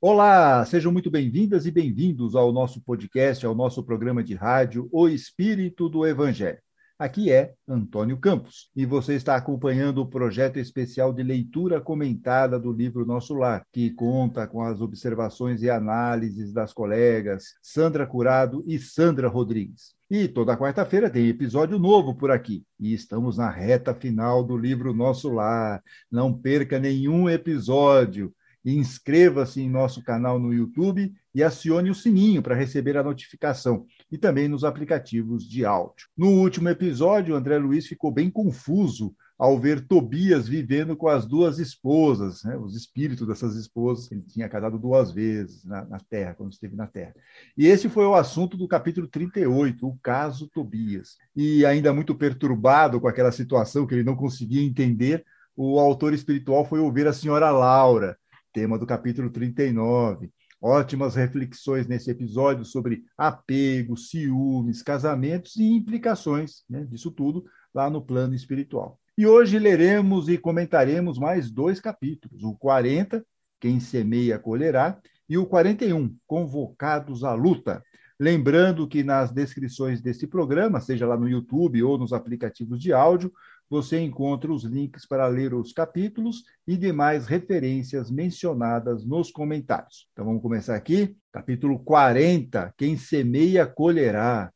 Olá, sejam muito bem-vindas e bem-vindos ao nosso podcast, ao nosso programa de rádio O Espírito do Evangelho. Aqui é Antônio Campos e você está acompanhando o projeto especial de leitura comentada do livro Nosso Lar, que conta com as observações e análises das colegas Sandra Curado e Sandra Rodrigues. E toda quarta-feira tem episódio novo por aqui. E estamos na reta final do livro Nosso Lar. Não perca nenhum episódio. Inscreva-se em nosso canal no YouTube e acione o sininho para receber a notificação e também nos aplicativos de áudio. No último episódio, André Luiz ficou bem confuso ao ver Tobias vivendo com as duas esposas, né, os espíritos dessas esposas, ele tinha casado duas vezes na, na, Terra, quando esteve na Terra. E esse foi o assunto do capítulo 38, o caso Tobias. E ainda muito perturbado com aquela situação que ele não conseguia entender, o autor espiritual foi ouvir a senhora Laura, tema do capítulo 39. Ótimas reflexões nesse episódio sobre apego, ciúmes, casamentos e implicações né, disso tudo lá no plano espiritual. E hoje leremos e comentaremos mais dois capítulos: o 40, Quem semeia colherá, e o 41, Convocados à Luta. Lembrando que nas descrições desse programa, seja lá no YouTube ou nos aplicativos de áudio, você encontra os links para ler os capítulos e demais referências mencionadas nos comentários. Então vamos começar aqui, capítulo 40, Quem semeia colherá.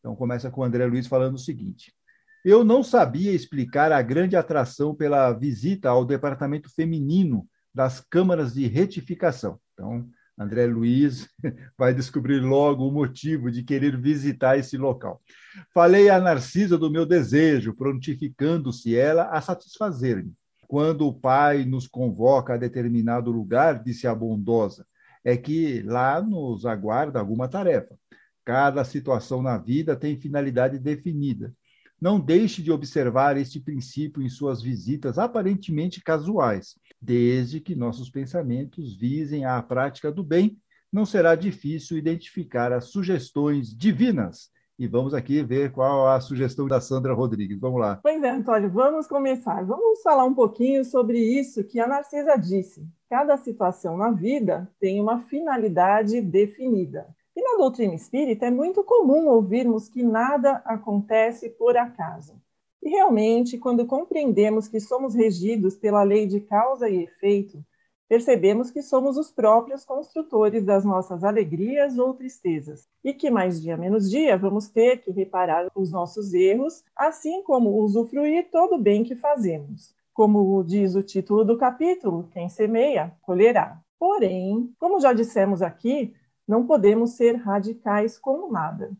Então começa com o André Luiz falando o seguinte: eu não sabia explicar a grande atração pela visita ao departamento feminino das câmaras de retificação. Então, André Luiz vai descobrir logo o motivo de querer visitar esse local. Falei a Narcisa do meu desejo, prontificando-se ela a satisfazer-me. Quando o pai nos convoca a determinado lugar, disse a bondosa, é que lá nos aguarda alguma tarefa. Cada situação na vida tem finalidade definida. Não deixe de observar este princípio em suas visitas aparentemente casuais. Desde que nossos pensamentos visem à prática do bem, não será difícil identificar as sugestões divinas. E vamos aqui ver qual a sugestão da Sandra Rodrigues. Vamos lá. Pois é, Antônio, vamos começar. Vamos falar um pouquinho sobre isso que a Narcisa disse. Cada situação na vida tem uma finalidade definida. E na doutrina espírita é muito comum ouvirmos que nada acontece por acaso. E realmente, quando compreendemos que somos regidos pela lei de causa e efeito, percebemos que somos os próprios construtores das nossas alegrias ou tristezas, e que mais dia menos dia vamos ter que reparar os nossos erros, assim como usufruir todo o bem que fazemos. Como diz o título do capítulo, quem semeia, colherá. Porém, como já dissemos aqui, não podemos ser radicais com nada.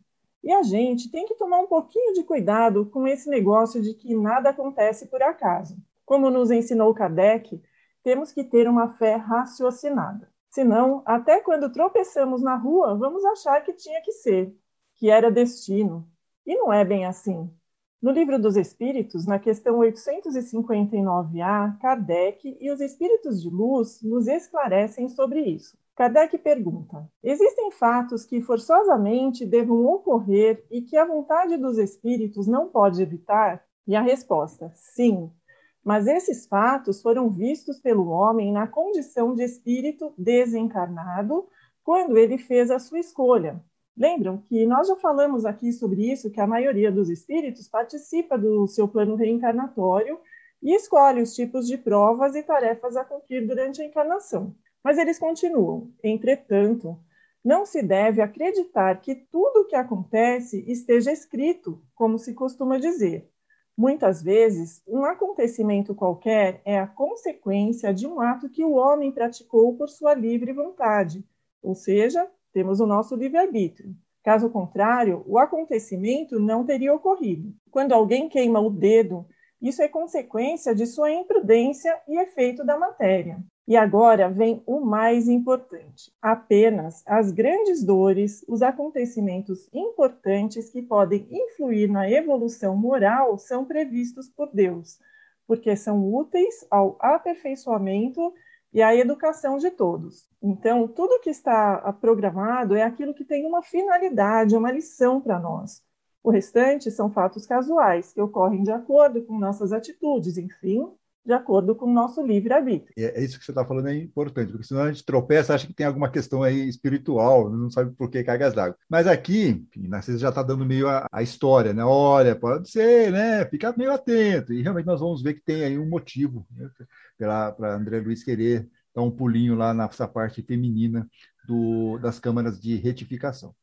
E a gente tem que tomar um pouquinho de cuidado com esse negócio de que nada acontece por acaso. Como nos ensinou Kardec, temos que ter uma fé raciocinada. Senão, até quando tropeçamos na rua, vamos achar que tinha que ser, que era destino. E não é bem assim. No Livro dos Espíritos, na questão 859A, Kardec e os Espíritos de Luz nos esclarecem sobre isso. Kardec pergunta: existem fatos que forçosamente devam ocorrer e que a vontade dos espíritos não pode evitar? E a resposta: sim. Mas esses fatos foram vistos pelo homem na condição de espírito desencarnado quando ele fez a sua escolha. Lembram que nós já falamos aqui sobre isso, que a maioria dos espíritos participa do seu plano reencarnatório e escolhe os tipos de provas e tarefas a cumprir durante a encarnação. Mas eles continuam. Entretanto, não se deve acreditar que tudo o que acontece esteja escrito, como se costuma dizer. Muitas vezes, um acontecimento qualquer é a consequência de um ato que o homem praticou por sua livre vontade, ou seja, temos o nosso livre-arbítrio. Caso contrário, o acontecimento não teria ocorrido. Quando alguém queima o dedo, isso é consequência de sua imprudência e efeito da matéria. E agora vem o mais importante: apenas as grandes dores, os acontecimentos importantes que podem influir na evolução moral são previstos por Deus, porque são úteis ao aperfeiçoamento e à educação de todos. Então, tudo que está programado é aquilo que tem uma finalidade, uma lição para nós. O restante são fatos casuais que ocorrem de acordo com nossas atitudes, enfim, de acordo com o nosso livre-arbítrio. É, é isso que você está falando é importante, porque senão a gente tropeça, acha que tem alguma questão aí espiritual, não sabe por que cargas d'água. Mas aqui, Narciso já está dando meio a, a, história, né? Olha, pode ser, né? Fica meio atento. E realmente nós vamos ver que tem aí um motivo né? para André Luiz querer dar um pulinho lá nessa parte feminina do, das câmaras de retificação.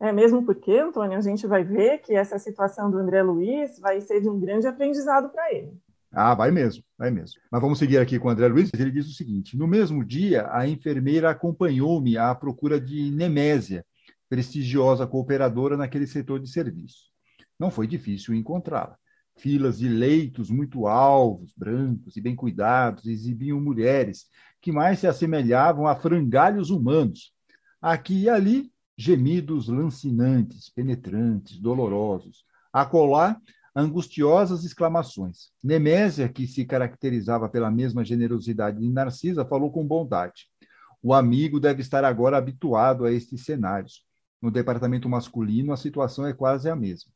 É mesmo porque, Antônio, a gente vai ver que essa situação do André Luiz vai ser de um grande aprendizado para ele. Ah, vai mesmo, vai mesmo. Mas vamos seguir aqui com o André Luiz. Ele diz o seguinte: no mesmo dia, a enfermeira acompanhou-me à procura de Nemésia, prestigiosa cooperadora naquele setor de serviço. Não foi difícil encontrá-la. Filas de leitos muito alvos, brancos e bem cuidados exibiam mulheres que mais se assemelhavam a frangalhos humanos. Aqui e ali, gemidos lancinantes, penetrantes, dolorosos. Acolá, angustiosas exclamações. Nemésia, que se caracterizava pela mesma generosidade de Narcisa, falou com bondade. O amigo deve estar agora habituado a estes cenários. No departamento masculino, a situação é quase a mesma.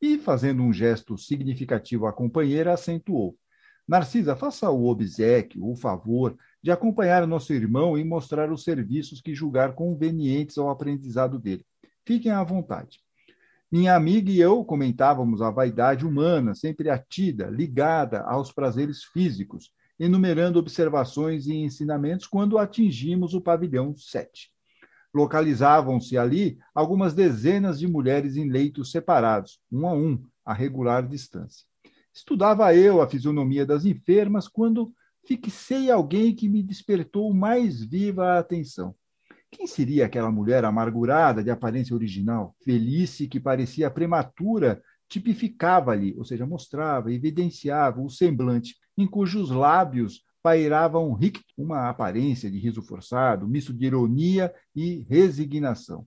E, fazendo um gesto significativo à companheira, acentuou. Narcisa, faça o obsequio, o favor de acompanhar nosso irmão e mostrar os serviços que julgar convenientes ao aprendizado dele. Fiquem à vontade. Minha amiga e eu comentávamos a vaidade humana, sempre atida, ligada aos prazeres físicos, enumerando observações e ensinamentos quando atingimos o pavilhão 7. Localizavam-se ali algumas dezenas de mulheres em leitos separados, um a um, a regular distância. Estudava eu a fisionomia das enfermas quando fixei alguém que me despertou mais viva a atenção. Quem seria aquela mulher amargurada de aparência original? Felice, que parecia prematura, tipificava-lhe, ou seja, mostrava, evidenciava o semblante, em cujos lábios pairava um ricto, uma aparência de riso forçado, misto de ironia e resignação.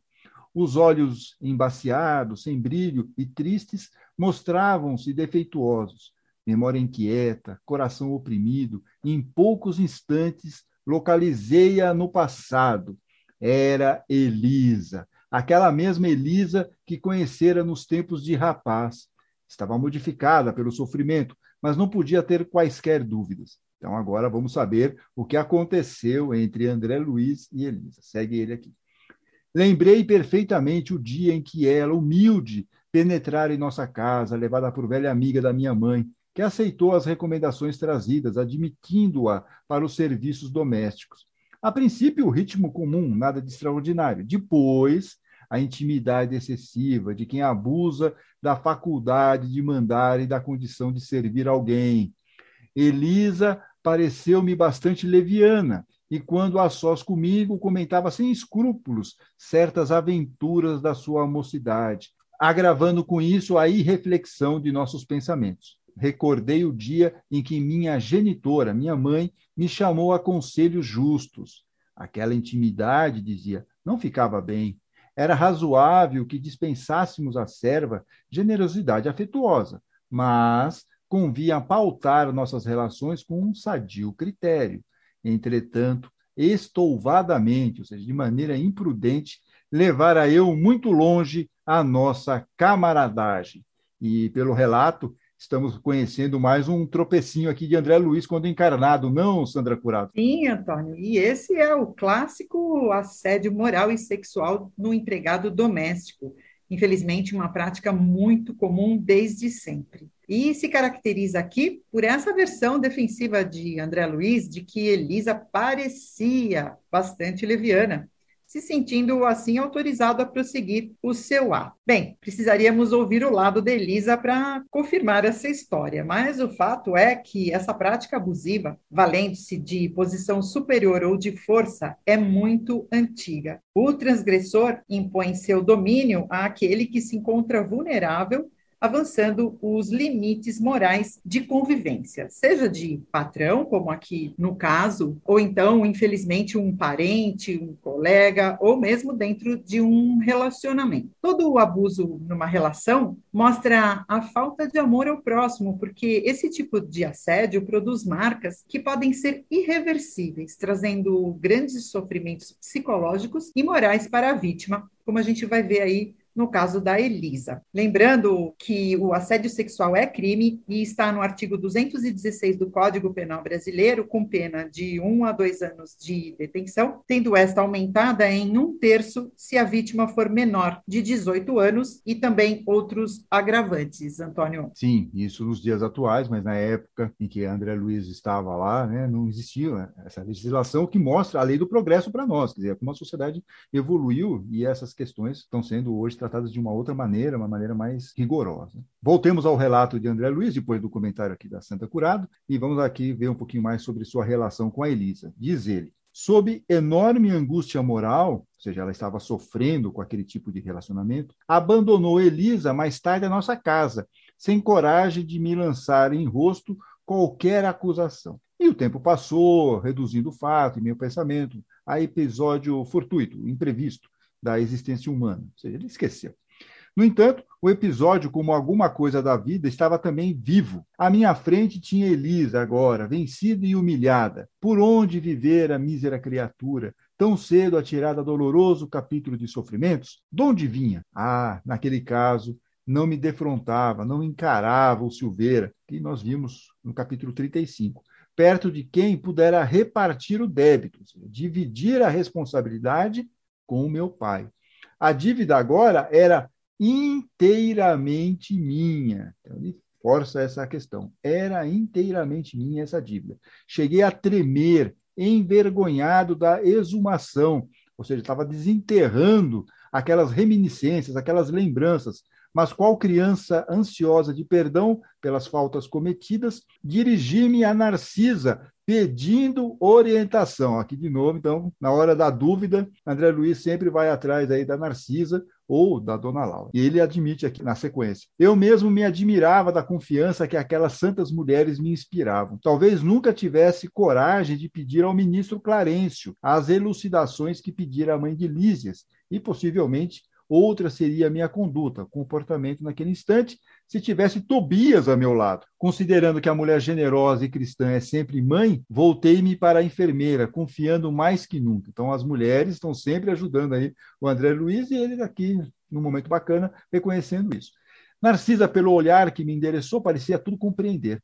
Os olhos embaciados, sem brilho e tristes, mostravam-se defeituosos, memória inquieta, coração oprimido, em poucos instantes localizei-a no passado. Era Elisa, aquela mesma Elisa que conhecera nos tempos de rapaz. Estava modificada pelo sofrimento, mas não podia ter quaisquer dúvidas. Então agora vamos saber o que aconteceu entre André Luiz e Elisa. Segue ele aqui. Lembrei perfeitamente o dia em que ela, humilde, penetrara em nossa casa, levada por velha amiga da minha mãe, que aceitou as recomendações trazidas, admitindo-a para os serviços domésticos. A princípio, o ritmo comum, nada de extraordinário. Depois, a intimidade excessiva de quem abusa da faculdade de mandar e da condição de servir alguém. Elisa pareceu-me bastante leviana, e quando a sós comigo comentava sem escrúpulos certas aventuras da sua mocidade, agravando com isso a irreflexão de nossos pensamentos recordei o dia em que minha genitora, minha mãe, me chamou a conselhos justos. Aquela intimidade, dizia, não ficava bem. Era razoável que dispensássemos à serva generosidade afetuosa, mas convinha pautar nossas relações com um sadio critério. Entretanto, estouvadamente, ou seja, de maneira imprudente, levara eu muito longe a nossa camaradagem. E, pelo relato, estamos conhecendo mais um tropecinho aqui de André Luiz quando encarnado, não, Sandra Curado? Sim, Antônio. E esse é o clássico assédio moral e sexual no empregado doméstico. Infelizmente, uma prática muito comum desde sempre. E se caracteriza aqui por essa versão defensiva de André Luiz de que Elisa parecia bastante leviana se sentindo assim autorizado a prosseguir o seu ato. Bem, precisaríamos ouvir o lado da Elisa para confirmar essa história, mas o fato é que essa prática abusiva, valendo-se de posição superior ou de força, é muito antiga. O transgressor impõe seu domínio àquele que se encontra vulnerável avançando os limites morais de convivência, seja de patrão, como aqui no caso, ou então, infelizmente, um parente, um colega, ou mesmo dentro de um relacionamento. Todo o abuso numa relação mostra a falta de amor ao próximo, porque esse tipo de assédio produz marcas que podem ser irreversíveis, trazendo grandes sofrimentos psicológicos e morais para a vítima, como a gente vai ver aí no caso da Elisa. Lembrando que o assédio sexual é crime e está no artigo 216 do Código Penal Brasileiro, com pena de um a dois anos de detenção, tendo esta aumentada em um terço se a vítima for menor de 18 anos e também outros agravantes, Antônio. Sim, isso nos dias atuais, mas na época em que André Luiz estava lá, né, não existia essa legislação que mostra a lei do progresso para nós, quer dizer, como a sociedade evoluiu e essas questões estão sendo hoje tratadas de uma outra maneira, uma maneira mais rigorosa. Voltemos ao relato de André Luiz, depois do comentário aqui da Santa Curado, e vamos aqui ver um pouquinho mais sobre sua relação com a Elisa. Diz ele: sob enorme angústia moral, ou seja, ela estava sofrendo com aquele tipo de relacionamento, abandonou Elisa mais tarde a nossa casa, sem coragem de me lançar em rosto qualquer acusação. E o tempo passou, reduzindo o fato e meu pensamento a episódio fortuito, imprevisto da existência humana. Ou seja, ele esqueceu. No entanto, o episódio, como alguma coisa da vida, estava também vivo. À minha frente tinha Elisa, agora, vencida e humilhada. Por onde viver a mísera criatura, tão cedo atirada a doloroso capítulo de sofrimentos? De onde vinha? Ah, naquele caso, não me defrontava, não encarava o Silveira, que nós vimos no capítulo 35, perto de quem pudera repartir o débito, dividir a responsabilidade com o meu pai. A dívida agora era inteiramente minha. Então, ele força essa questão. Era inteiramente minha essa dívida. Cheguei a tremer, envergonhado da exumação, ou seja, estava desenterrando aquelas reminiscências, aquelas lembranças. Mas qual criança ansiosa de perdão pelas faltas cometidas, dirigi-me a Narcisa, pedindo orientação. Aqui de novo, então, na hora da dúvida, André Luiz sempre vai atrás aí da Narcisa, ou da Dona Laura. E ele admite aqui na sequência: Eu mesmo me admirava da confiança que aquelas santas mulheres me inspiravam. Talvez nunca tivesse coragem de pedir ao ministro Clarencio as elucidações que pedira a mãe de Lísias, e possivelmente outra seria a minha conduta, comportamento naquele instante, se tivesse Tobias a meu lado. Considerando que a mulher generosa e cristã é sempre mãe, voltei-me para a enfermeira, confiando mais que nunca. Então, as mulheres estão sempre ajudando aí o André Luiz e ele aqui, num momento bacana, reconhecendo isso. Narcisa, pelo olhar que me endereçou, parecia tudo compreender.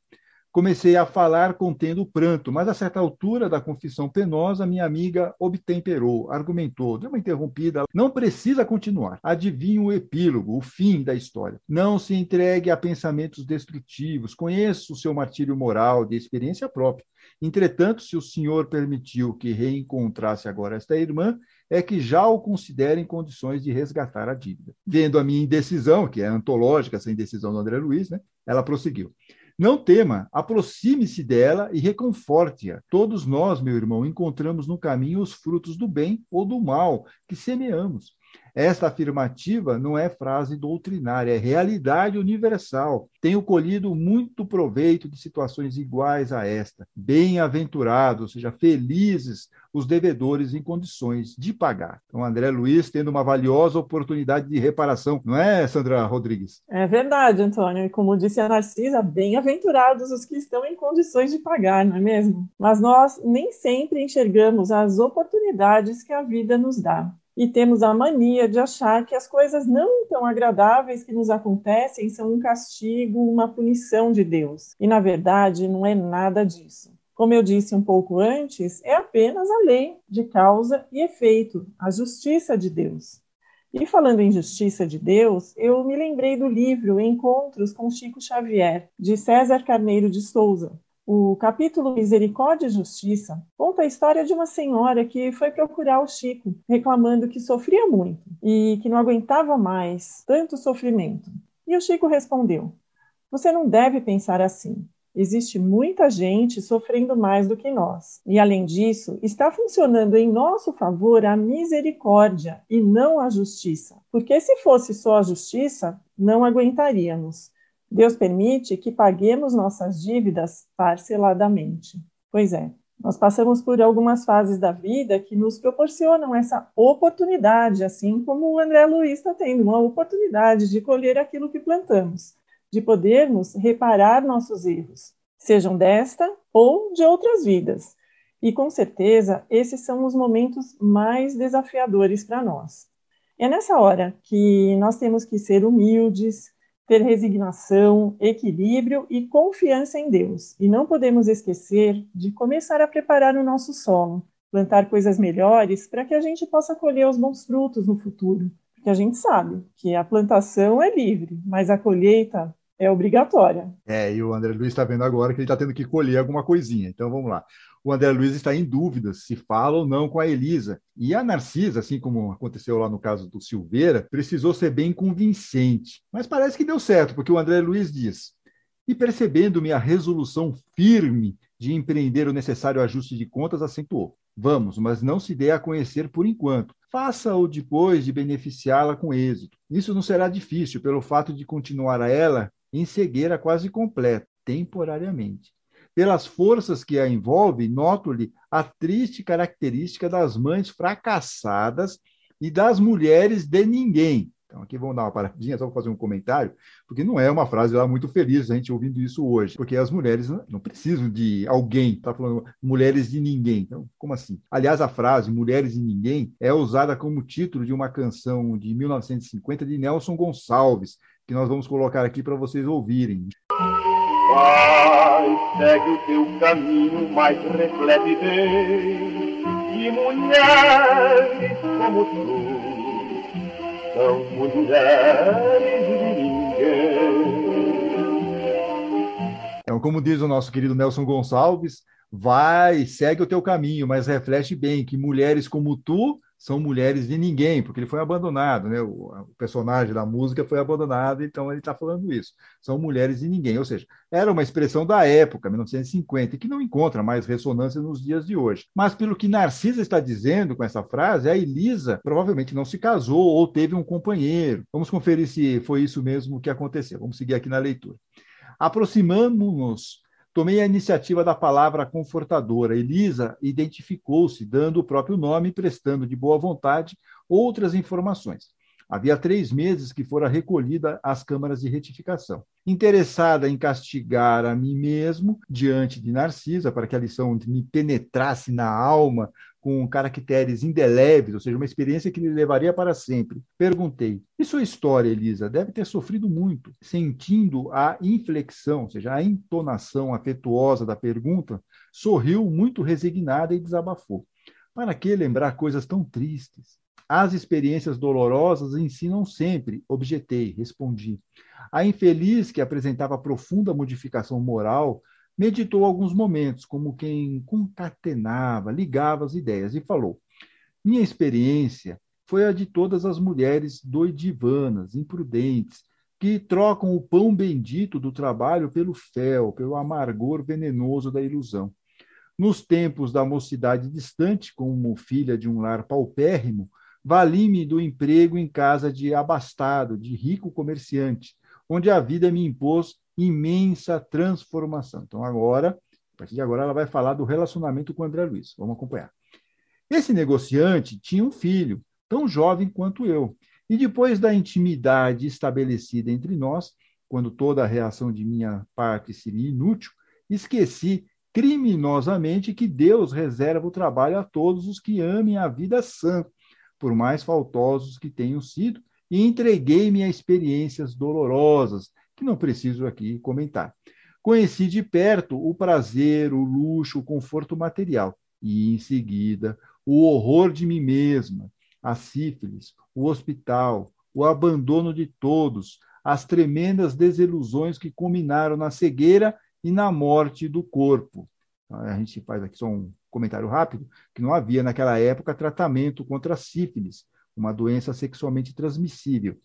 Comecei a falar contendo pranto, mas a certa altura da confissão penosa, minha amiga obtemperou, argumentou, deu uma interrompida. Não precisa continuar. Adivinhe o epílogo, o fim da história. Não se entregue a pensamentos destrutivos. Conheço o seu martírio moral de experiência própria. Entretanto, se o senhor permitiu que reencontrasse agora esta irmã, é que já o considera em condições de resgatar a dívida. Vendo a minha indecisão, que é antológica, essa indecisão do André Luiz, né, ela prosseguiu. Não tema, aproxime-se dela e reconforte-a. Todos nós, meu irmão, encontramos no caminho os frutos do bem ou do mal que semeamos. Esta afirmativa não é frase doutrinária, é realidade universal. Tenho colhido muito proveito de situações iguais a esta. Bem-aventurados, ou seja, felizes os devedores em condições de pagar. Então, André Luiz tendo uma valiosa oportunidade de reparação, não é, Sandra Rodrigues? É verdade, Antônio. E como disse a Narcisa, bem-aventurados os que estão em condições de pagar, não é mesmo? Mas nós nem sempre enxergamos as oportunidades que a vida nos dá e temos a mania de achar que as coisas não tão agradáveis que nos acontecem são um castigo, uma punição de Deus. E na verdade não é nada disso. Como eu disse um pouco antes, é apenas a lei de causa e efeito, a justiça de Deus. E falando em justiça de Deus, eu me lembrei do livro Encontros com Chico Xavier, de César Carneiro de Souza, o capítulo Misericórdia e Justiça conta a história de uma senhora que foi procurar o Chico, reclamando que sofria muito e que não aguentava mais tanto sofrimento. E o Chico respondeu: Você não deve pensar assim. Existe muita gente sofrendo mais do que nós. E, além disso, está funcionando em nosso favor a misericórdia e não a justiça. Porque se fosse só a justiça, não aguentaríamos. Deus permite que paguemos nossas dívidas parceladamente. Pois é, nós passamos por algumas fases da vida que nos proporcionam essa oportunidade, assim como o André Luiz está tendo uma oportunidade de colher aquilo que plantamos, de podermos reparar nossos erros, sejam desta ou de outras vidas. E com certeza, esses são os momentos mais desafiadores para nós. é nessa hora que nós temos que ser humildes, ter resignação, equilíbrio e confiança em Deus. E não podemos esquecer de começar a preparar o nosso solo, plantar coisas melhores para que a gente possa colher os bons frutos no futuro. Porque a gente sabe que a plantação é livre, mas a colheita é obrigatória. É, e o André Luiz está vendo agora que ele está tendo que colher alguma coisinha. Então vamos lá o André Luiz está em dúvida se fala ou não com a Elisa. E a Narcisa, assim como aconteceu lá no caso do Silveira, precisou ser bem convincente. Mas parece que deu certo, porque o André Luiz diz: E percebendo minha resolução firme de empreender o necessário ajuste de contas, acentuou. Vamos, mas não se dê a conhecer por enquanto. Faça-o depois de beneficiá-la com êxito. Isso não será difícil, pelo fato de continuar a ela em cegueira quase completa, temporariamente. Pelas forças que a envolvem, noto-lhe a triste característica das mães fracassadas e das mulheres de ninguém. Então, aqui vamos dar uma paradinha, só para fazer um comentário, porque não é uma frase lá muito feliz a gente ouvindo isso hoje, porque as mulheres não precisam de alguém, está falando mulheres de ninguém. Então, como assim? Aliás, a frase mulheres de ninguém é usada como título de uma canção de 1950 de Nelson Gonçalves, que nós vamos colocar aqui para vocês ouvirem. Vai, segue o teu caminho, mas reflete bem. E mulheres como tu são mulheres de ninguém. Então, como diz o nosso querido Nelson Gonçalves, vai, segue o teu caminho, mas reflete bem que mulheres como tu são mulheres de ninguém, porque ele foi abandonado, né? O, personagem da música foi abandonado, então ele está falando isso. São mulheres de ninguém, ou seja, era uma expressão da época, 1950, que não encontra mais ressonância nos dias de hoje. Mas pelo que Narcisa está dizendo com essa frase, a Elisa provavelmente não se casou ou teve um companheiro. Vamos conferir se foi isso mesmo que aconteceu. Vamos seguir aqui na leitura. Aproximamos-nos Tomei a iniciativa da palavra confortadora. Elisa identificou-se, dando o próprio nome e prestando de boa vontade outras informações. Havia três meses que fora recolhida às câmaras de retificação. Interessada em castigar a mim mesmo diante de Narcisa, para que a lição me penetrasse na alma com caracteres indeléveis, ou seja, uma experiência que lhe levaria para sempre. Perguntei: e sua história, Elisa? Deve ter sofrido muito. Sentindo a inflexão, ou seja, a entonação afetuosa da pergunta, sorriu muito resignada e desabafou. Para que lembrar coisas tão tristes? As experiências dolorosas ensinam sempre, objetei, respondi. A infeliz, que apresentava profunda modificação moral, meditou alguns momentos, como quem concatenava, ligava as ideias, e falou: Minha experiência foi a de todas as mulheres doidivanas, imprudentes, que trocam o pão bendito do trabalho pelo fel, pelo amargor venenoso da ilusão. Nos tempos da mocidade distante, como filha de um lar paupérrimo, vali-me do emprego em casa de abastado, de rico comerciante, onde a vida me impôs imensa transformação. Então, agora, a partir de agora, ela vai falar do relacionamento com André Luiz. Vamos acompanhar. Esse negociante tinha um filho, tão jovem quanto eu. E depois da intimidade estabelecida entre nós, quando toda a reação de minha parte seria inútil, esqueci criminosamente que Deus reserva o trabalho a todos os que amem a vida sã, por mais faltosos que tenham sido, e entreguei-me a experiências dolorosas, que não preciso aqui comentar. Conheci de perto o prazer, o luxo, o conforto material, e em seguida o horror de mim mesma, a sífilis, o hospital, o abandono de todos, as tremendas desilusões que culminaram na cegueira e na morte do corpo. A gente faz aqui só um comentário rápido, que não havia naquela época tratamento contra a sífilis, uma doença sexualmente transmissível.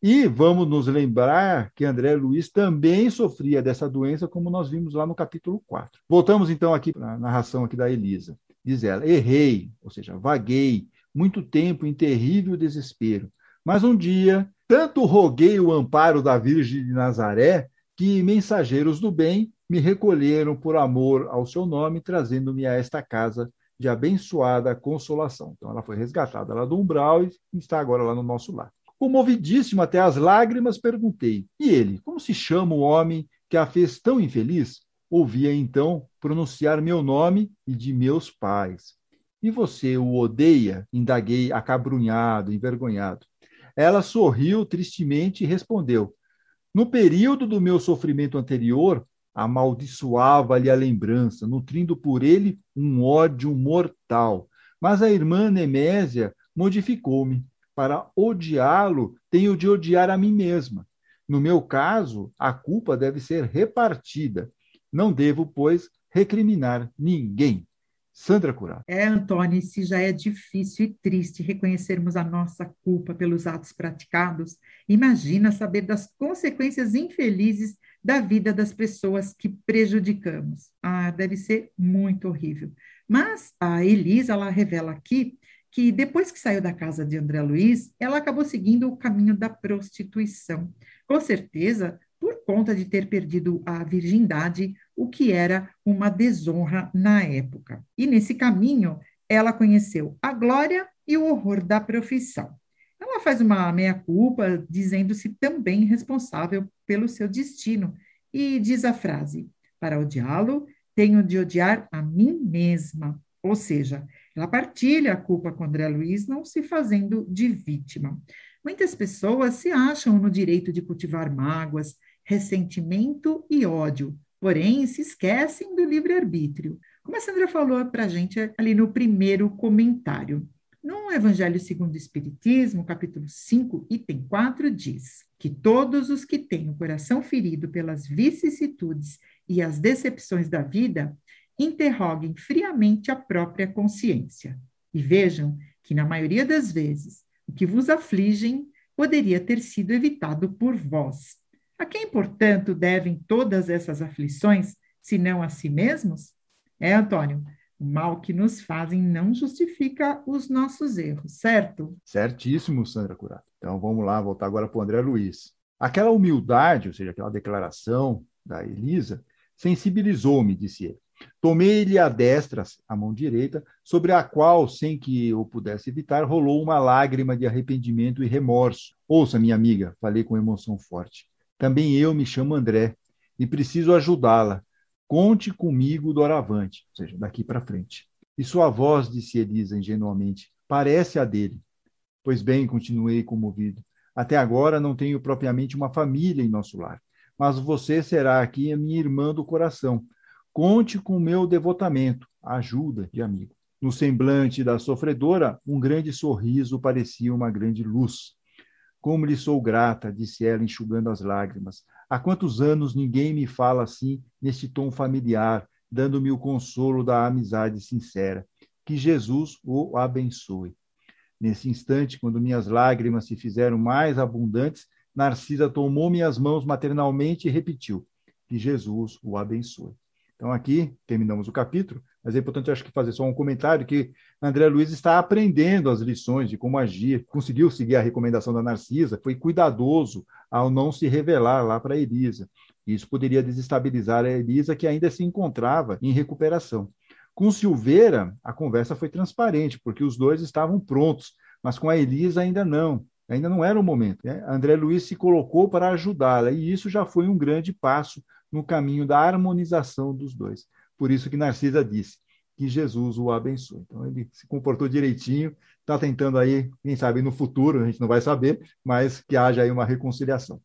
E vamos nos lembrar que André Luiz também sofria dessa doença, como nós vimos lá no capítulo 4. Voltamos então aqui para a narração aqui da Elisa. Diz ela: Errei, ou seja, vaguei muito tempo em terrível desespero. Mas um dia, tanto roguei o amparo da Virgem de Nazaré, que mensageiros do bem me recolheram por amor ao seu nome, trazendo-me a esta casa de abençoada consolação. Então, ela foi resgatada lá do umbral e está agora lá no nosso lar. Comovidíssimo até as lágrimas, perguntei: E ele, como se chama o homem que a fez tão infeliz? Ouvia então pronunciar meu nome e de meus pais. E você o odeia? Indaguei, acabrunhado, envergonhado. Ela sorriu tristemente e respondeu: No período do meu sofrimento anterior, amaldiçoava-lhe a lembrança, nutrindo por ele um ódio mortal. Mas a irmã Nemésia modificou-me. Para odiá-lo, tenho de odiar a mim mesma. No meu caso, a culpa deve ser repartida. Não devo, pois, recriminar ninguém. Sandra Curado. É, Antônio, se já é difícil e triste reconhecermos a nossa culpa pelos atos praticados, imagina saber das consequências infelizes da vida das pessoas que prejudicamos. Ah, deve ser muito horrível. Mas a Elisa, ela revela aqui que depois que saiu da casa de André Luiz, ela acabou seguindo o caminho da prostituição. Com certeza, por conta de ter perdido a virgindade, o que era uma desonra na época. E nesse caminho, ela conheceu a glória e o horror da profissão. Ela faz uma meia-culpa, dizendo-se também responsável pelo seu destino, e diz a frase: Para odiá-lo, tenho de odiar a mim mesma. Ou seja, ela partilha a culpa com André Luiz, não se fazendo de vítima. Muitas pessoas se acham no direito de cultivar mágoas, ressentimento e ódio, porém se esquecem do livre-arbítrio. Como a Sandra falou para a gente ali no primeiro comentário. No Evangelho segundo o Espiritismo, capítulo 5, item 4, diz que todos os que têm o coração ferido pelas vicissitudes e as decepções da vida interroguem friamente a própria consciência e vejam que, na maioria das vezes, o que vos afligem poderia ter sido evitado por vós. A quem, portanto, devem todas essas aflições, se não a si mesmos? É, Antônio, o mal que nos fazem não justifica os nossos erros, certo? Certíssimo, Sandra Curato. Então vamos lá, voltar agora para o André Luiz. Aquela humildade, ou seja, aquela declaração da Elisa, sensibilizou-me, disse ele. Tomei-lhe a destra, a mão direita, sobre a qual, sem que eu pudesse evitar, rolou uma lágrima de arrependimento e remorso. Ouça, minha amiga, falei com emoção forte. Também eu me chamo André e preciso ajudá-la. Conte comigo doravante, ou seja, daqui para frente. E sua voz, disse Elisa ingenuamente, parece a dele. Pois bem, continuei comovido. Até agora não tenho propriamente uma família em nosso lar, mas você será aqui a minha irmã do coração Conte com o meu devotamento, ajuda de amigo. No semblante da sofredora, um grande sorriso parecia uma grande luz. Como lhe sou grata, disse ela, enxugando as lágrimas. Há quantos anos ninguém me fala assim, neste tom familiar, dando-me o consolo da amizade sincera. Que Jesus o abençoe. Nesse instante, quando minhas lágrimas se fizeram mais abundantes, Narcisa tomou minhas mãos maternalmente e repetiu: Que Jesus o abençoe. Então, aqui terminamos o capítulo, mas é importante, acho que, fazer só um comentário que André Luiz está aprendendo as lições de como agir, conseguiu seguir a recomendação da Narcisa, foi cuidadoso ao não se revelar lá para Elisa. Isso poderia desestabilizar a Elisa, que ainda se encontrava em recuperação. Com Silveira, a conversa foi transparente, porque os dois estavam prontos, mas com a Elisa ainda não. Ainda não era o momento. Né? André Luiz se colocou para ajudá-la, e isso já foi um grande passo no caminho da harmonização dos dois. Por isso que Narcisa disse que Jesus o abençoe. Então ele se comportou direitinho, está tentando aí, quem sabe no futuro, a gente não vai saber, mas que haja aí uma reconciliação.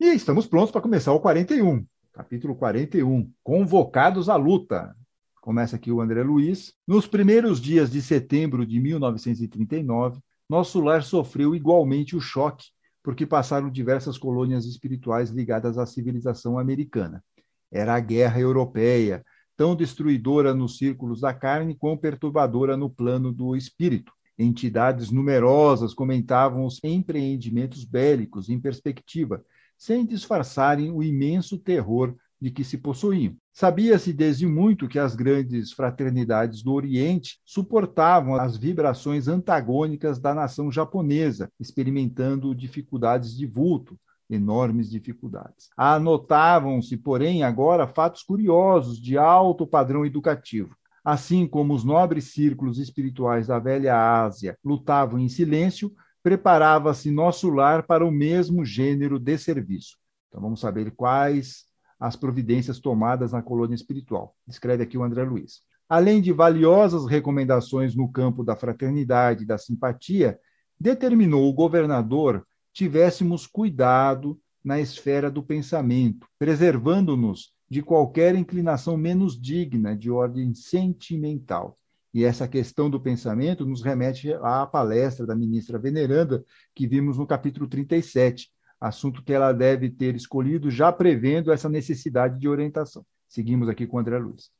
E estamos prontos para começar o 41, capítulo 41, convocados à luta. Começa aqui o André Luiz. Nos primeiros dias de setembro de 1939, nosso lar sofreu igualmente o choque porque passaram diversas colônias espirituais ligadas à civilização americana. Era a guerra europeia, tão destruidora nos círculos da carne quão perturbadora no plano do espírito. Entidades numerosas comentavam os empreendimentos bélicos em perspectiva, sem disfarçarem o imenso terror de que se possuíam. Sabia-se desde muito que as grandes fraternidades do Oriente suportavam as vibrações antagônicas da nação japonesa, experimentando dificuldades de vulto, enormes dificuldades. Anotavam-se, porém, agora fatos curiosos de alto padrão educativo. Assim como os nobres círculos espirituais da velha Ásia lutavam em silêncio, preparava-se nosso lar para o mesmo gênero de serviço. Então vamos saber quais as providências tomadas na colônia espiritual. Escreve aqui o André Luiz. além de valiosas recomendações no campo da fraternidade e da simpatia, determinou o governador tivéssemos cuidado na esfera do pensamento, preservando-nos de qualquer inclinação menos digna de ordem sentimental. E essa questão do pensamento nos remete à palestra da ministra Veneranda, que vimos no capítulo 37, assunto que ela deve ter escolhido já prevendo essa necessidade de orientação. Seguimos aqui com André Luiz.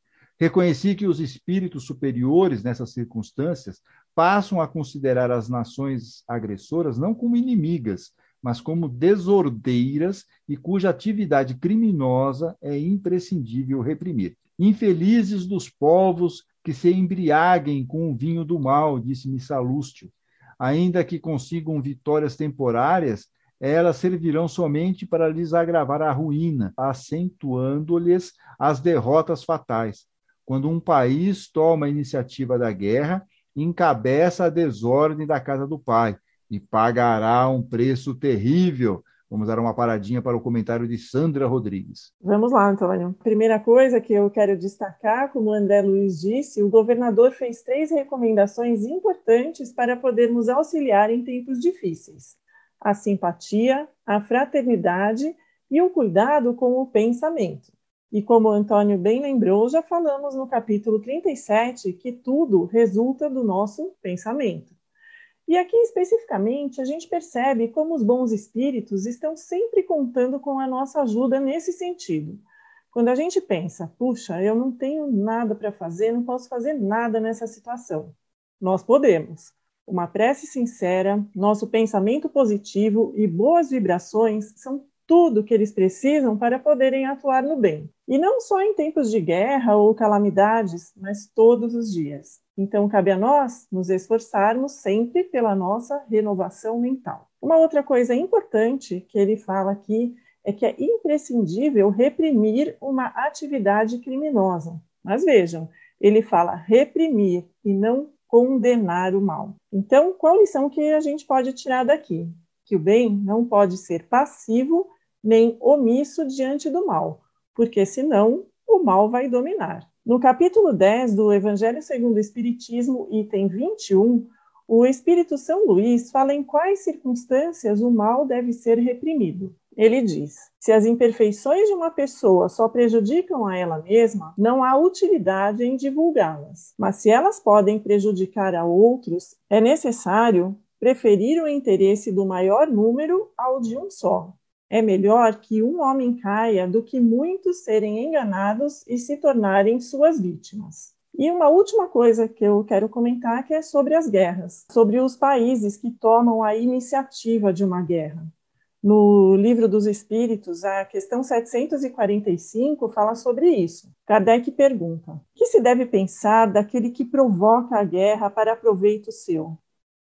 Reconheci que os espíritos superiores, nessas circunstâncias, passam a considerar as nações agressoras não como inimigas, mas como desordeiras e cuja atividade criminosa é imprescindível reprimir. Infelizes dos povos que se embriaguem com o vinho do mal, disse-me Salústio. Ainda que consigam vitórias temporárias, elas servirão somente para lhes agravar a ruína, acentuando-lhes as derrotas fatais. Quando um país toma a iniciativa da guerra, encabeça a desordem da casa do pai e pagará um preço terrível Vamos dar uma paradinha para o comentário de Sandra Rodrigues. Vamos lá, Antônio. Primeira coisa que eu quero destacar, como o André Luiz disse, o governador fez três recomendações importantes para podermos auxiliar em tempos difíceis: a simpatia, a fraternidade e o cuidado com o pensamento. E como Antônio bem lembrou, já falamos no capítulo 37 que tudo resulta do nosso pensamento. E aqui especificamente a gente percebe como os bons espíritos estão sempre contando com a nossa ajuda nesse sentido. Quando a gente pensa, puxa, eu não tenho nada para fazer, não posso fazer nada nessa situação. Nós podemos. Uma prece sincera, nosso pensamento positivo e boas vibrações são tudo que eles precisam para poderem atuar no bem. E não só em tempos de guerra ou calamidades, mas todos os dias. Então, cabe a nós nos esforçarmos sempre pela nossa renovação mental. Uma outra coisa importante que ele fala aqui é que é imprescindível reprimir uma atividade criminosa. Mas vejam, ele fala reprimir e não condenar o mal. Então, qual lição que a gente pode tirar daqui? Que o bem não pode ser passivo nem omisso diante do mal, porque senão o mal vai dominar. No capítulo 10 do Evangelho segundo o Espiritismo, item 21, o Espírito São Luís fala em quais circunstâncias o mal deve ser reprimido. Ele diz: se as imperfeições de uma pessoa só prejudicam a ela mesma, não há utilidade em divulgá-las. Mas se elas podem prejudicar a outros, é necessário preferir o interesse do maior número ao de um só. É melhor que um homem caia do que muitos serem enganados e se tornarem suas vítimas. E uma última coisa que eu quero comentar que é sobre as guerras, sobre os países que tomam a iniciativa de uma guerra. No Livro dos Espíritos, a questão 745 fala sobre isso. Kardec pergunta: o que se deve pensar daquele que provoca a guerra para proveito seu?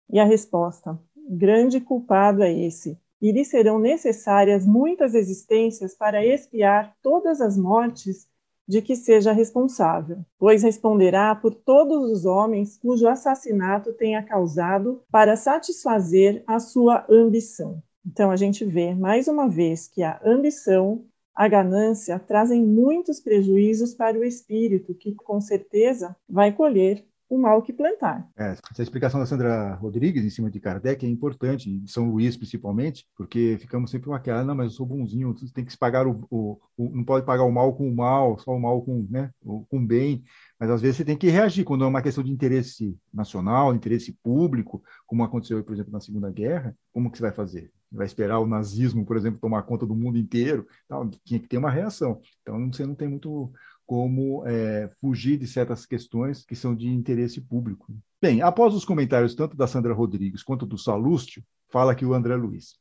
E a resposta: grande culpado é esse, e lhe serão necessárias muitas existências para expiar todas as mortes de que seja responsável, pois responderá por todos os homens cujo assassinato tenha causado para satisfazer a sua ambição. Então a gente vê mais uma vez que a ambição, a ganância trazem muitos prejuízos para o espírito, que com certeza vai colher o mal que plantar. É, essa explicação da Sandra Rodrigues em cima de Kardec é importante, de São Luís principalmente, porque ficamos sempre com aquela, não, mas eu sou bonzinho, tem que se pagar o, o, o, não pode pagar o mal com o mal, só o mal com, né, com o bem, mas às vezes você tem que reagir quando é uma questão de interesse nacional, interesse público, como aconteceu, por exemplo, na Segunda Guerra, como que você vai fazer? Vai esperar o nazismo, por exemplo, tomar conta do mundo inteiro? Então, tinha que ter uma reação. Então, você não tem muito como é, fugir de certas questões que são de interesse público. Bem, após os comentários tanto da Sandra Rodrigues quanto do Salústio, fala aqui o André Luiz.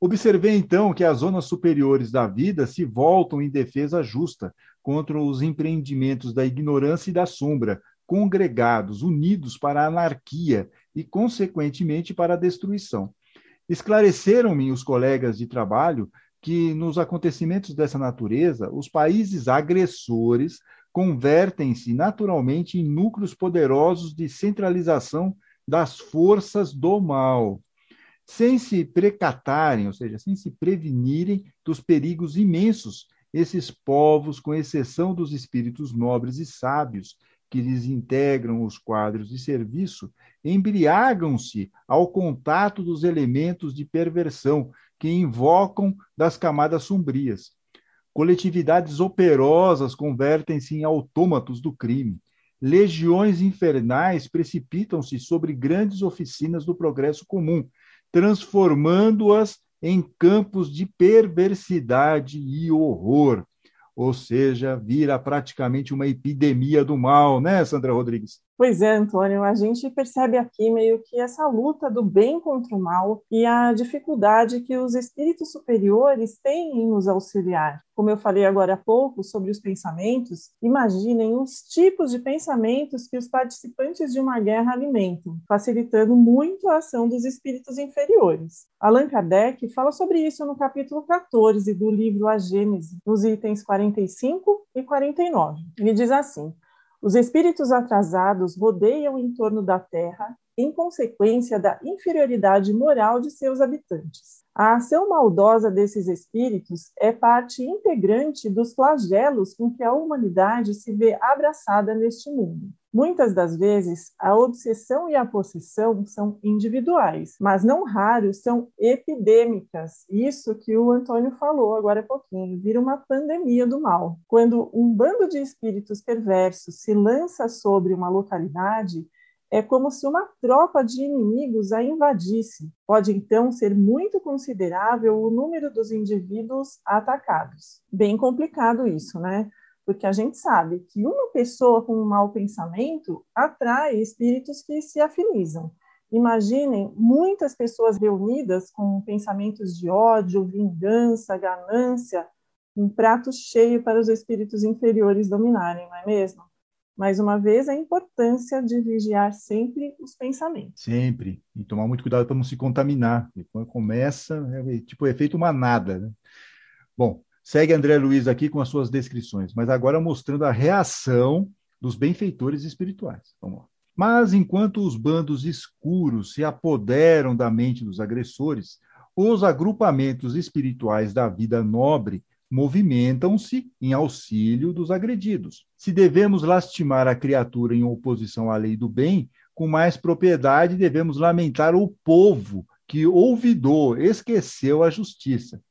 Observei então que as zonas superiores da vida se voltam em defesa justa contra os empreendimentos da ignorância e da sombra, congregados, unidos para a anarquia e, consequentemente, para a destruição. Esclareceram-me os colegas de trabalho que nos acontecimentos dessa natureza, os países agressores convertem-se naturalmente em núcleos poderosos de centralização das forças do mal, sem se precatarem, ou seja, sem se prevenirem dos perigos imensos. Esses povos, com exceção dos espíritos nobres e sábios, que lhes integram os quadros de serviço embriagam-se ao contato dos elementos de perversão que invocam das camadas sombrias. Coletividades operosas convertem-se em autômatos do crime. Legiões infernais precipitam-se sobre grandes oficinas do progresso comum, transformando-as em campos de perversidade e horror ou seja, vira praticamente uma epidemia do mal, né, Sandra Rodrigues? Pois é, Antônio, a gente percebe aqui meio que essa luta do bem contra o mal e a dificuldade que os espíritos superiores têm em nos auxiliar. Como eu falei agora há pouco sobre os pensamentos, imaginem os tipos de pensamentos que os participantes de uma guerra alimentam, facilitando muito a ação dos espíritos inferiores. Allan Kardec fala sobre isso no capítulo 14 do livro A Gênese, nos itens 45 e 49. Ele diz assim: os espíritos atrasados rodeiam em torno da Terra em consequência da inferioridade moral de seus habitantes. A ação maldosa desses espíritos é parte integrante dos flagelos com que a humanidade se vê abraçada neste mundo. Muitas das vezes, a obsessão e a possessão são individuais, mas não raro são epidêmicas. Isso que o Antônio falou agora há pouquinho, vira uma pandemia do mal. Quando um bando de espíritos perversos se lança sobre uma localidade, é como se uma tropa de inimigos a invadisse. Pode então ser muito considerável o número dos indivíduos atacados. Bem complicado isso, né? Porque a gente sabe que uma pessoa com um mau pensamento atrai espíritos que se afinizam. Imaginem muitas pessoas reunidas com pensamentos de ódio, vingança, ganância, um prato cheio para os espíritos inferiores dominarem, não é mesmo? mais uma vez, a importância de vigiar sempre os pensamentos. Sempre. E tomar muito cuidado para não se contaminar. E quando começa, é tipo efeito manada. Né? Bom, segue André Luiz aqui com as suas descrições, mas agora mostrando a reação dos benfeitores espirituais. Vamos lá. Mas enquanto os bandos escuros se apoderam da mente dos agressores, os agrupamentos espirituais da vida nobre movimentam-se em auxílio dos agredidos. Se devemos lastimar a criatura em oposição à lei do bem, com mais propriedade devemos lamentar o povo que olvidou, esqueceu a justiça.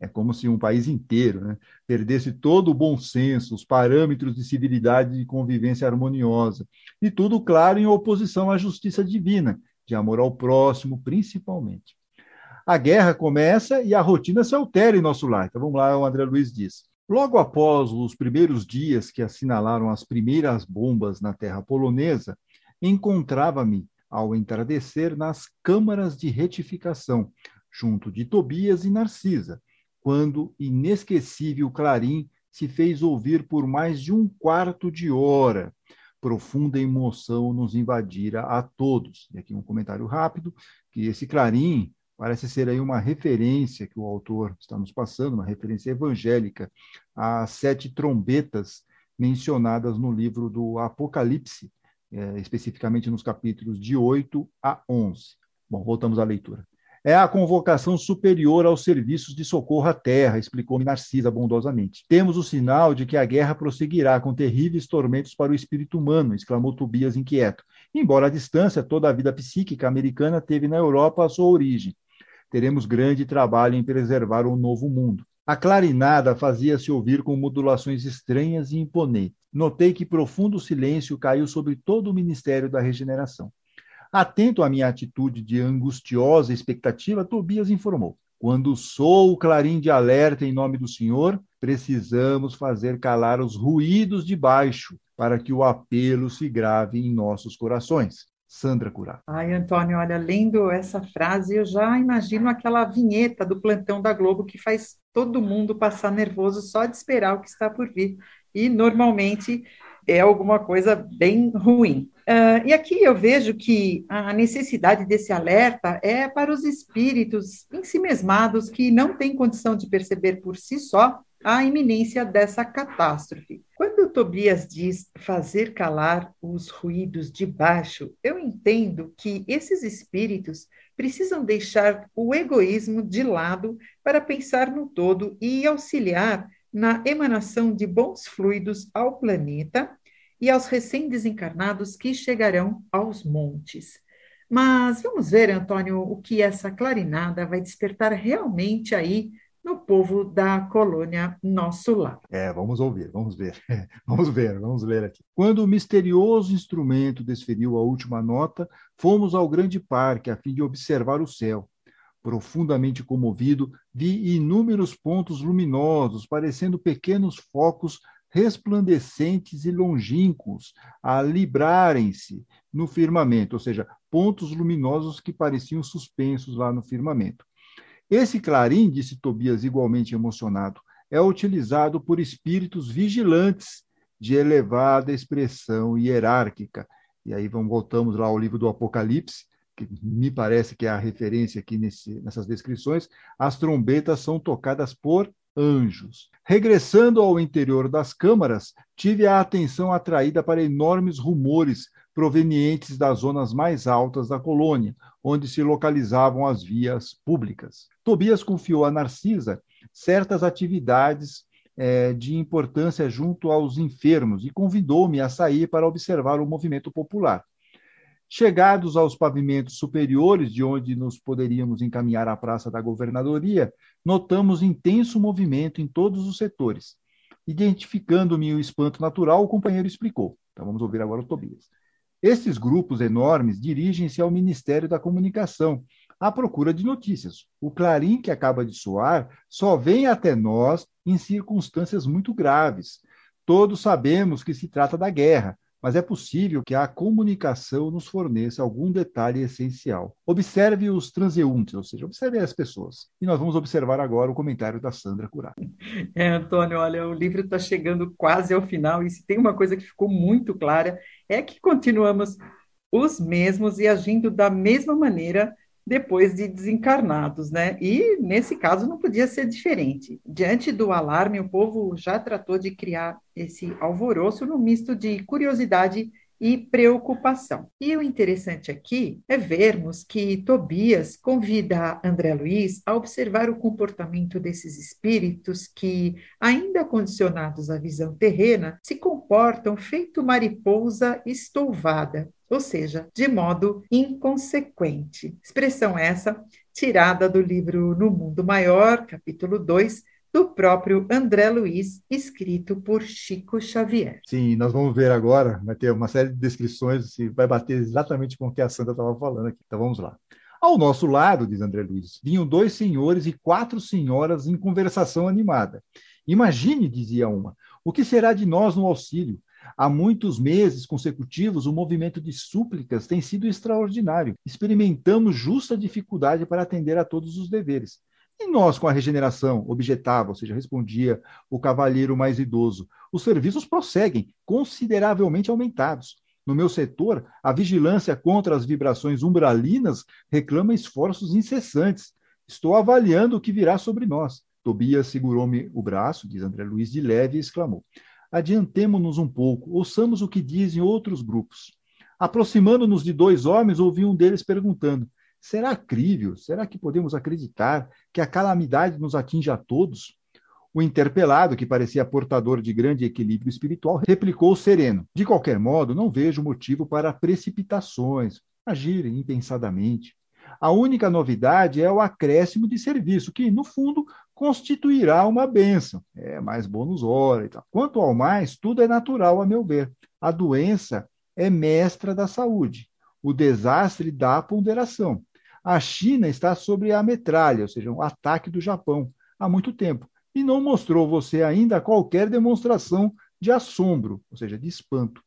É como se um país inteiro né, perdesse todo o bom senso, os parâmetros de civilidade e convivência harmoniosa. E tudo, claro, em oposição à justiça divina, de amor ao próximo, principalmente a guerra começa e a rotina se altera em nosso lar. Então vamos lá, o André Luiz diz. Logo após os primeiros dias que assinalaram as primeiras bombas na terra polonesa, encontrava-me, ao entardecer, nas câmaras de retificação, junto de Tobias e Narcisa, quando inesquecível clarim se fez ouvir por mais de um quarto de hora. Profunda emoção nos invadira a todos. E aqui um comentário rápido, que esse clarim parece ser aí uma referência que o autor está nos passando, uma referência evangélica às sete trombetas mencionadas no livro do Apocalipse, é, especificamente nos capítulos de 8 a 11. Bom, voltamos à leitura. É a convocação superior aos serviços de socorro à terra, explicou Narcisa bondosamente. Temos o sinal de que a guerra prosseguirá com terríveis tormentos para o espírito humano, exclamou Tobias inquieto. Embora a distância, toda a vida psíquica americana teve na Europa a sua origem teremos grande trabalho em preservar o novo mundo. A clarinada fazia-se ouvir com modulações estranhas e imponentes. Notei que profundo silêncio caiu sobre todo o ministério da regeneração. Atento à minha atitude de angustiosa expectativa, Tobias informou: Quando sou o clarim de alerta em nome do Senhor, precisamos fazer calar os ruídos de baixo, para que o apelo se grave em nossos corações. Sandra Curá. Ai, Antônio, olha, lendo essa frase, eu já imagino aquela vinheta do plantão da Globo que faz todo mundo passar nervoso só de esperar o que está por vir. E normalmente é alguma coisa bem ruim. Uh, e aqui eu vejo que a necessidade desse alerta é para os espíritos ensimesmados que não têm condição de perceber por si só a iminência dessa catástrofe. Quando Tobias diz fazer calar os ruídos de baixo, eu entendo que esses espíritos precisam deixar o egoísmo de lado para pensar no todo e auxiliar na emanação de bons fluidos ao planeta e aos recém-desencarnados que chegarão aos montes. Mas vamos ver, Antônio, o que essa clarinada vai despertar realmente aí no povo da colônia Nosso Lar. É, vamos ouvir, vamos ver. vamos ver, vamos ler aqui. Quando o misterioso instrumento desferiu a última nota, fomos ao grande parque a fim de observar o céu. Profundamente comovido, vi inúmeros pontos luminosos, parecendo pequenos focos resplandecentes e longínquos a librarem-se no firmamento, ou seja, pontos luminosos que pareciam suspensos lá no firmamento. Esse clarim, disse Tobias igualmente emocionado, é utilizado por espíritos vigilantes de elevada expressão hierárquica. E aí vamos, voltamos lá ao livro do Apocalipse, que me parece que é a referência aqui nesse, nessas descrições. As trombetas são tocadas por anjos. Regressando ao interior das câmaras, tive a atenção atraída para enormes rumores provenientes das zonas mais altas da colônia, onde se localizavam as vias públicas. Tobias confiou a Narcisa certas atividades é, de importância junto aos enfermos e convidou-me a sair para observar o movimento popular. Chegados aos pavimentos superiores, de onde nos poderíamos encaminhar à Praça da Governadoria, notamos intenso movimento em todos os setores. Identificando-me o espanto natural, o companheiro explicou. Então vamos ouvir agora o Tobias. Esses grupos enormes dirigem-se ao Ministério da Comunicação à procura de notícias. O clarim que acaba de soar só vem até nós em circunstâncias muito graves. Todos sabemos que se trata da guerra, mas é possível que a comunicação nos forneça algum detalhe essencial. Observe os transeuntes, ou seja, observe as pessoas. E nós vamos observar agora o comentário da Sandra Curado. É, Antônio, olha, o livro está chegando quase ao final, e se tem uma coisa que ficou muito clara, é que continuamos os mesmos e agindo da mesma maneira depois de desencarnados, né? E nesse caso não podia ser diferente. Diante do alarme, o povo já tratou de criar esse alvoroço no misto de curiosidade e preocupação. E o interessante aqui é vermos que Tobias convida André Luiz a observar o comportamento desses espíritos que, ainda condicionados à visão terrena, se comportam feito mariposa estouvada, ou seja, de modo inconsequente. Expressão essa tirada do livro No Mundo Maior, capítulo 2, do próprio André Luiz, escrito por Chico Xavier. Sim, nós vamos ver agora, vai ter uma série de descrições e vai bater exatamente com o que a Sandra estava falando aqui. Então vamos lá. Ao nosso lado, diz André Luiz, vinham dois senhores e quatro senhoras em conversação animada. Imagine, dizia uma, o que será de nós no auxílio? Há muitos meses consecutivos, o movimento de súplicas tem sido extraordinário. Experimentamos justa dificuldade para atender a todos os deveres. E nós, com a regeneração, objetava, ou seja, respondia o cavalheiro mais idoso, os serviços prosseguem, consideravelmente aumentados. No meu setor, a vigilância contra as vibrações umbralinas reclama esforços incessantes. Estou avaliando o que virá sobre nós. Tobias segurou-me o braço, diz André Luiz de leve, e exclamou: Adiantemo-nos um pouco, ouçamos o que dizem outros grupos. Aproximando-nos de dois homens, ouvi um deles perguntando: Será crível? Será que podemos acreditar que a calamidade nos atinge a todos? O interpelado, que parecia portador de grande equilíbrio espiritual, replicou sereno: De qualquer modo, não vejo motivo para precipitações, agir impensadamente. A única novidade é o acréscimo de serviço, que, no fundo, constituirá uma bênção. É mais bônus hora e tal. Quanto ao mais, tudo é natural, a meu ver. A doença é mestra da saúde. O desastre dá ponderação. A China está sobre a metralha, ou seja, um ataque do Japão, há muito tempo, e não mostrou você ainda qualquer demonstração de assombro, ou seja, de espanto.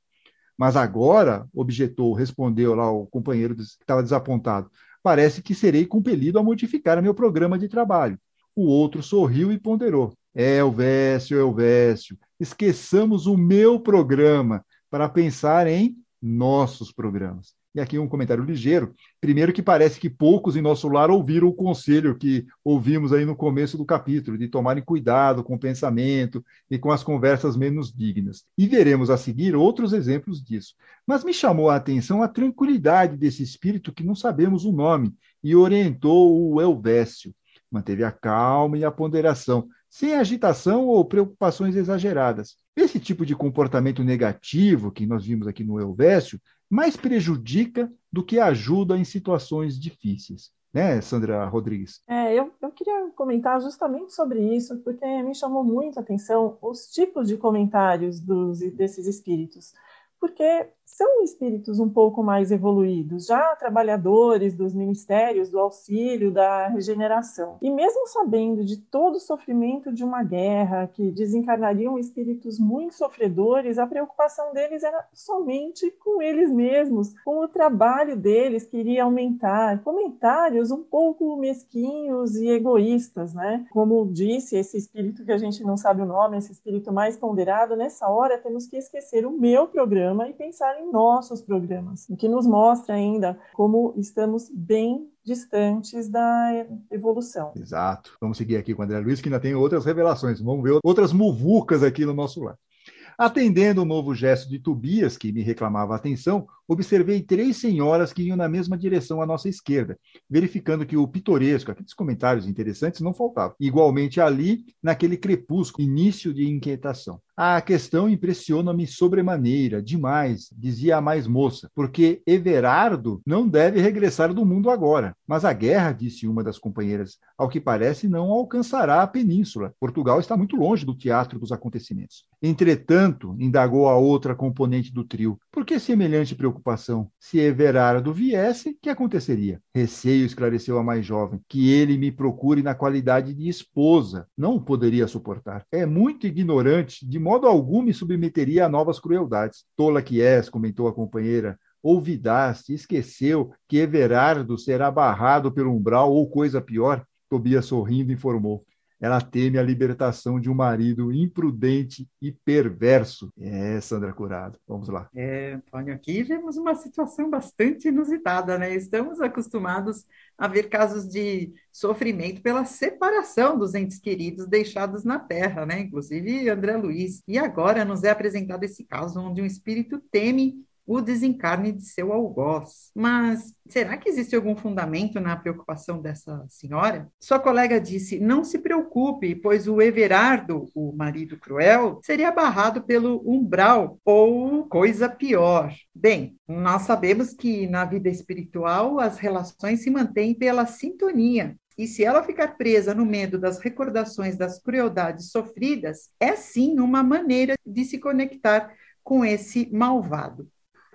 Mas agora, objetou, respondeu lá o companheiro que estava desapontado, parece que serei compelido a modificar meu programa de trabalho. O outro sorriu e ponderou. É, Elvésio, Elvésio, esqueçamos o meu programa para pensar em nossos programas. E aqui um comentário ligeiro. Primeiro, que parece que poucos em nosso lar ouviram o conselho que ouvimos aí no começo do capítulo, de tomarem cuidado com o pensamento e com as conversas menos dignas. E veremos a seguir outros exemplos disso. Mas me chamou a atenção a tranquilidade desse espírito que não sabemos o nome e orientou o Elvésio. Manteve a calma e a ponderação, sem agitação ou preocupações exageradas. Esse tipo de comportamento negativo que nós vimos aqui no Elvésio mais prejudica do que ajuda em situações difíceis né, Sandra Rodrigues? É, eu, eu queria comentar justamente sobre isso, porque me chamou muito a atenção os tipos de comentários dos, desses espíritos. Porque são espíritos um pouco mais evoluídos, já trabalhadores dos ministérios do auxílio, da regeneração. E mesmo sabendo de todo o sofrimento de uma guerra, que desencarnariam espíritos muito sofredores, a preocupação deles era somente com eles mesmos, com o trabalho deles que iria aumentar. Comentários um pouco mesquinhos e egoístas, né? Como disse esse espírito que a gente não sabe o nome, esse espírito mais ponderado, nessa hora temos que esquecer o meu programa e pensar em em nossos programas, o que nos mostra ainda como estamos bem distantes da evolução. Exato. Vamos seguir aqui com o André Luiz, que ainda tem outras revelações. Vamos ver outras muvucas aqui no nosso lar. Atendendo o novo gesto de Tobias, que me reclamava atenção, observei três senhoras que iam na mesma direção à nossa esquerda, verificando que o pitoresco, aqueles comentários interessantes, não faltavam. Igualmente ali, naquele crepúsculo, início de inquietação. A questão impressiona-me sobremaneira, demais, dizia a mais moça, porque Everardo não deve regressar do mundo agora. Mas a guerra, disse uma das companheiras, ao que parece não alcançará a península. Portugal está muito longe do teatro dos acontecimentos. Entretanto, indagou a outra componente do trio, por que semelhante preocupação? Se Everardo viesse, que aconteceria? Receio esclareceu a mais jovem, que ele me procure na qualidade de esposa. Não o poderia suportar. É muito ignorante de modo algum me submeteria a novas crueldades. Tola que és, comentou a companheira, olvidaste, esqueceu que Everardo será barrado pelo umbral ou coisa pior? Tobias sorrindo informou. Ela teme a libertação de um marido imprudente e perverso. É, Sandra Curado. Vamos lá. É, Antônio, aqui vemos uma situação bastante inusitada, né? Estamos acostumados a ver casos de sofrimento pela separação dos entes queridos deixados na Terra, né? Inclusive André Luiz. E agora nos é apresentado esse caso onde um espírito teme o desencarne de seu algoz. Mas será que existe algum fundamento na preocupação dessa senhora? Sua colega disse: não se preocupe, pois o Everardo, o marido cruel, seria barrado pelo umbral ou coisa pior. Bem, nós sabemos que na vida espiritual as relações se mantêm pela sintonia, e se ela ficar presa no medo das recordações das crueldades sofridas, é sim uma maneira de se conectar com esse malvado.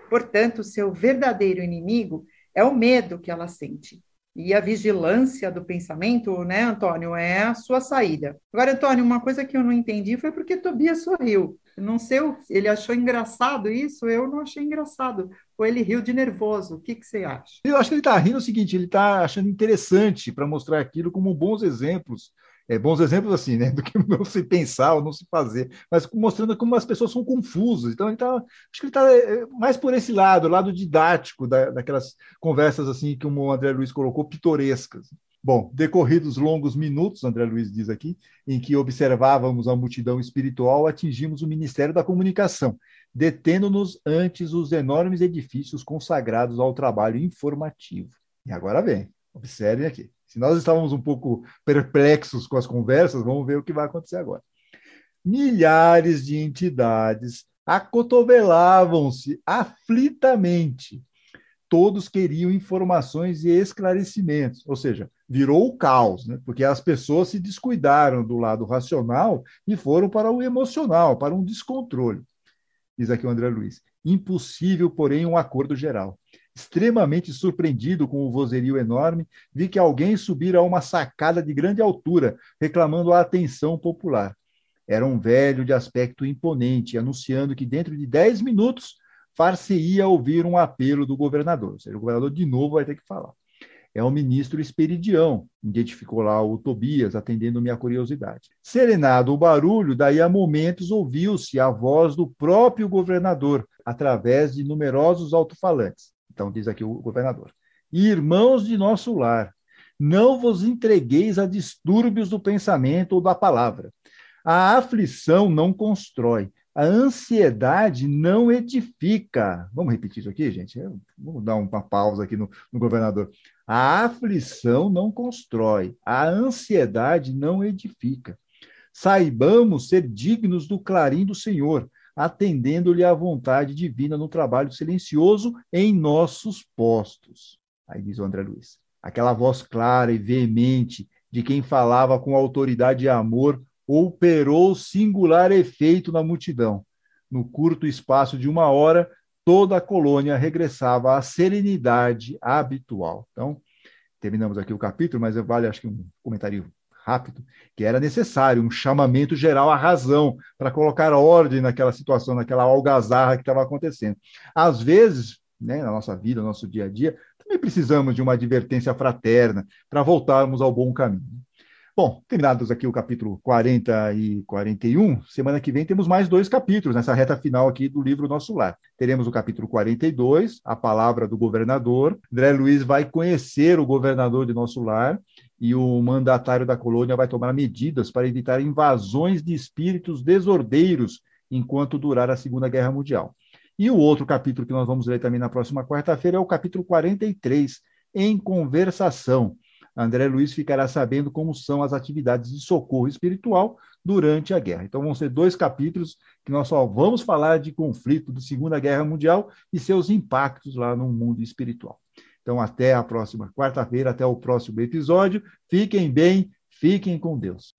Portanto, seu verdadeiro inimigo é o medo que ela sente. E a vigilância do pensamento, né, Antônio, é a sua saída. Agora, Antônio, uma coisa que eu não entendi foi porque Tobias sorriu. Não sei, ele achou engraçado isso, eu não achei engraçado. Ou ele riu de nervoso. O que, que você acha? Eu acho que ele está rindo o seguinte: ele está achando interessante para mostrar aquilo como bons exemplos é, bons exemplos assim, né, do que não se pensar ou não se fazer, mas mostrando como as pessoas são confusas. Então, ele tá, acho que ele está é, mais por esse lado, lado didático da, daquelas conversas assim que o André Luiz colocou, pitorescas. Bom, decorridos longos minutos, André Luiz diz aqui, em que observávamos a multidão espiritual, atingimos o Ministério da Comunicação, detendo-nos antes os enormes edifícios consagrados ao trabalho informativo. E agora vem, observem aqui. Se nós estávamos um pouco perplexos com as conversas, vamos ver o que vai acontecer agora. Milhares de entidades acotovelavam-se aflitamente. Todos queriam informações e esclarecimentos, ou seja, virou o caos, né? porque as pessoas se descuidaram do lado racional e foram para o emocional, para um descontrole. Diz aqui o André Luiz. Impossível, porém, um acordo geral. Extremamente surpreendido com o vozerio enorme, vi que alguém subira a uma sacada de grande altura, reclamando a atenção popular. Era um velho de aspecto imponente, anunciando que dentro de dez minutos far-se-ia ouvir um apelo do governador. Ou seja, o governador de novo vai ter que falar. É o ministro Esperidião, identificou lá o Tobias, atendendo minha curiosidade. Serenado o barulho, daí a momentos ouviu-se a voz do próprio governador, através de numerosos alto-falantes. Então, diz aqui o governador: Irmãos de nosso lar, não vos entregueis a distúrbios do pensamento ou da palavra. A aflição não constrói, a ansiedade não edifica. Vamos repetir isso aqui, gente? Vamos dar uma pausa aqui no, no governador. A aflição não constrói, a ansiedade não edifica. saibamos ser dignos do clarim do Senhor, atendendo-lhe à vontade divina no trabalho silencioso em nossos postos. Aí diz o André Luiz. Aquela voz clara e veemente de quem falava com autoridade e amor operou singular efeito na multidão. No curto espaço de uma hora, toda a colônia regressava à serenidade habitual. Então, terminamos aqui o capítulo, mas vale, acho que, um comentário rápido, que era necessário um chamamento geral à razão para colocar ordem naquela situação, naquela algazarra que estava acontecendo. Às vezes, né, na nossa vida, no nosso dia a dia, também precisamos de uma advertência fraterna para voltarmos ao bom caminho. Bom, terminados aqui o capítulo 40 e 41, semana que vem temos mais dois capítulos nessa reta final aqui do livro Nosso Lar. Teremos o capítulo 42, a palavra do governador. André Luiz vai conhecer o governador de Nosso Lar e o mandatário da colônia vai tomar medidas para evitar invasões de espíritos desordeiros enquanto durar a Segunda Guerra Mundial. E o outro capítulo que nós vamos ler também na próxima quarta-feira é o capítulo 43, em conversação. André Luiz ficará sabendo como são as atividades de socorro espiritual durante a guerra. Então, vão ser dois capítulos que nós só vamos falar de conflito da Segunda Guerra Mundial e seus impactos lá no mundo espiritual. Então, até a próxima quarta-feira, até o próximo episódio. Fiquem bem, fiquem com Deus.